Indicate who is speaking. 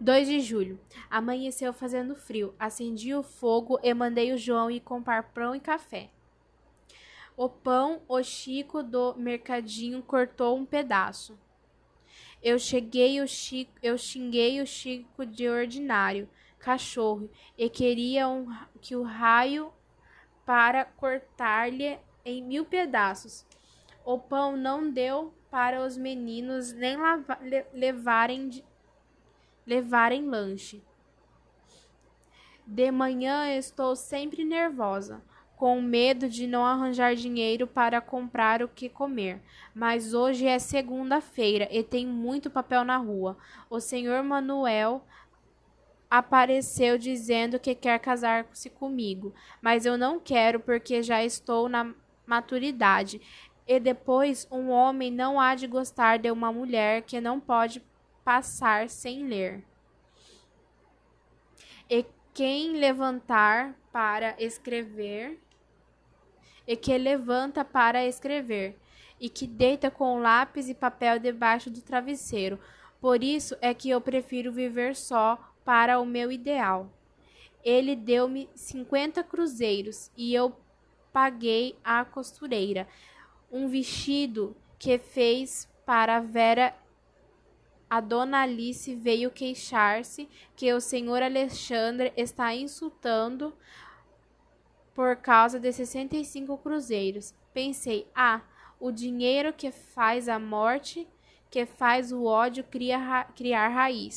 Speaker 1: 2 de julho. Amanheceu fazendo frio. Acendi o fogo e mandei o João ir comprar pão e café. O pão, o Chico do mercadinho cortou um pedaço. Eu cheguei o Chico, eu xinguei o Chico de ordinário cachorro e queria um, que o raio para cortar-lhe em mil pedaços. O pão não deu para os meninos nem lava, le, levarem de, levarem lanche. De manhã estou sempre nervosa, com medo de não arranjar dinheiro para comprar o que comer. Mas hoje é segunda-feira e tem muito papel na rua. O senhor Manuel apareceu dizendo que quer casar-se comigo, mas eu não quero porque já estou na maturidade. E depois, um homem não há de gostar de uma mulher que não pode passar sem ler. E quem levantar para escrever, e que levanta para escrever, e que deita com lápis e papel debaixo do travesseiro. Por isso é que eu prefiro viver só para o meu ideal. Ele deu-me cinquenta cruzeiros e eu paguei à costureira um vestido que fez para Vera a dona Alice veio queixar-se que o senhor Alexandre está insultando por causa de 65 cruzeiros. Pensei, ah, o dinheiro que faz a morte, que faz o ódio criar, criar raiz.